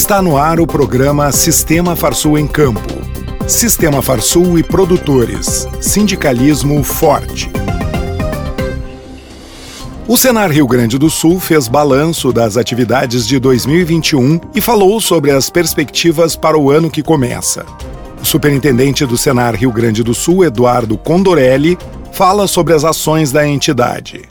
Está no ar o programa Sistema Farsul em Campo. Sistema Farsul e produtores. Sindicalismo forte. O Senar Rio Grande do Sul fez balanço das atividades de 2021 e falou sobre as perspectivas para o ano que começa. O superintendente do Senar Rio Grande do Sul, Eduardo Condorelli, fala sobre as ações da entidade.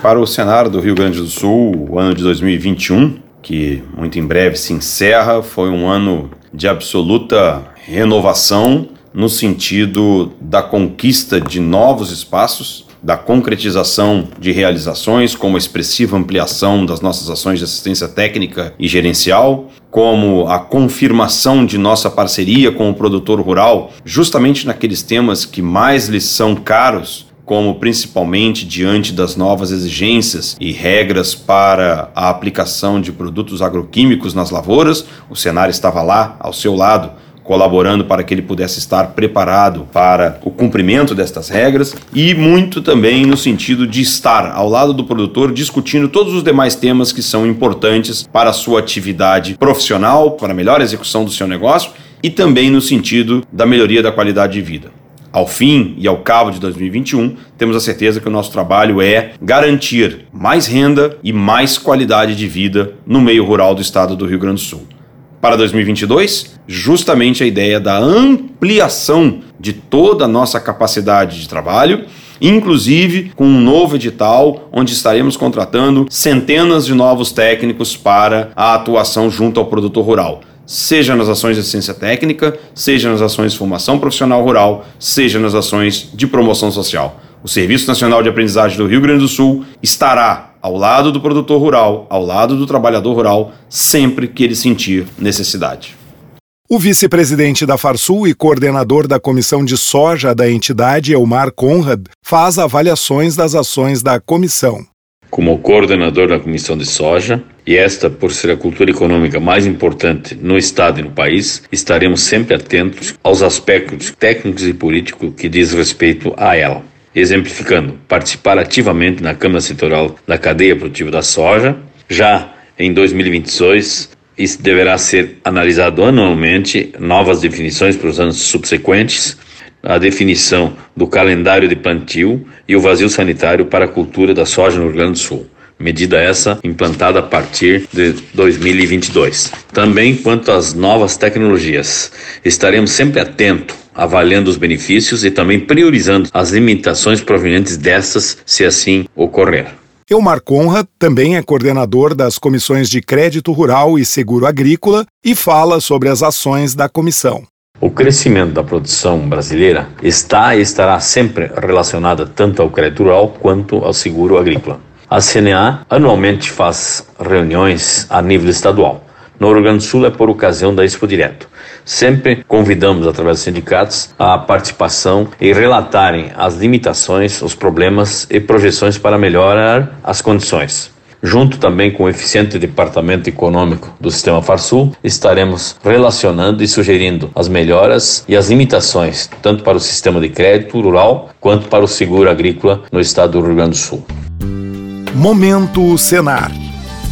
Para o Senar do Rio Grande do Sul, o ano de 2021 que muito em breve se encerra, foi um ano de absoluta renovação no sentido da conquista de novos espaços, da concretização de realizações, como a expressiva ampliação das nossas ações de assistência técnica e gerencial, como a confirmação de nossa parceria com o produtor rural, justamente naqueles temas que mais lhes são caros, como principalmente diante das novas exigências e regras para a aplicação de produtos agroquímicos nas lavouras, o cenário estava lá ao seu lado, colaborando para que ele pudesse estar preparado para o cumprimento destas regras e muito também no sentido de estar ao lado do produtor discutindo todos os demais temas que são importantes para a sua atividade profissional, para a melhor execução do seu negócio e também no sentido da melhoria da qualidade de vida. Ao fim e ao cabo de 2021, temos a certeza que o nosso trabalho é garantir mais renda e mais qualidade de vida no meio rural do estado do Rio Grande do Sul. Para 2022, justamente a ideia da ampliação de toda a nossa capacidade de trabalho, inclusive com um novo edital onde estaremos contratando centenas de novos técnicos para a atuação junto ao produtor rural seja nas ações de assistência técnica, seja nas ações de formação profissional rural, seja nas ações de promoção social. O Serviço Nacional de Aprendizagem do Rio Grande do Sul estará ao lado do produtor rural, ao lado do trabalhador rural, sempre que ele sentir necessidade. O vice-presidente da Farsul e coordenador da comissão de soja da entidade, Elmar Conrad, faz avaliações das ações da comissão como coordenador da Comissão de Soja, e esta por ser a cultura econômica mais importante no Estado e no país, estaremos sempre atentos aos aspectos técnicos e políticos que diz respeito a ela. Exemplificando, participar ativamente na Câmara Setorial da cadeia produtiva da soja. Já em 2022, isso deverá ser analisado anualmente, novas definições para os anos subsequentes, a definição do calendário de plantio e o vazio sanitário para a cultura da soja no Rio Grande do Sul. Medida essa implantada a partir de 2022. Também quanto às novas tecnologias, estaremos sempre atentos avaliando os benefícios e também priorizando as limitações provenientes destas, se assim ocorrer. Elmar Conrad também é coordenador das comissões de crédito rural e seguro agrícola e fala sobre as ações da comissão. O crescimento da produção brasileira está e estará sempre relacionada tanto ao crédito rural quanto ao seguro agrícola. A CNA anualmente faz reuniões a nível estadual. No Rio Grande do Sul é por ocasião da Expo Direto. Sempre convidamos, através dos sindicatos, a participação e relatarem as limitações, os problemas e projeções para melhorar as condições. Junto também com o eficiente departamento econômico do sistema Farsul, estaremos relacionando e sugerindo as melhoras e as limitações, tanto para o sistema de crédito rural quanto para o seguro agrícola no estado do Rio Grande do Sul. Momento Senar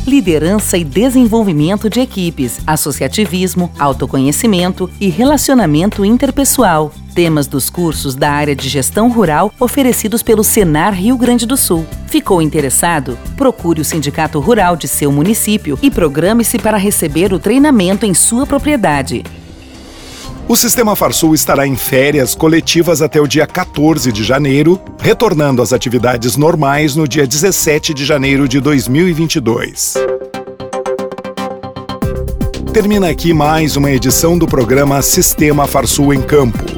liderança e desenvolvimento de equipes, associativismo, autoconhecimento e relacionamento interpessoal. Temas dos cursos da área de gestão rural oferecidos pelo Senar Rio Grande do Sul. Ficou interessado? Procure o Sindicato Rural de seu município e programe-se para receber o treinamento em sua propriedade. O Sistema Farsul estará em férias coletivas até o dia 14 de janeiro, retornando às atividades normais no dia 17 de janeiro de 2022. Termina aqui mais uma edição do programa Sistema Farsul em Campo.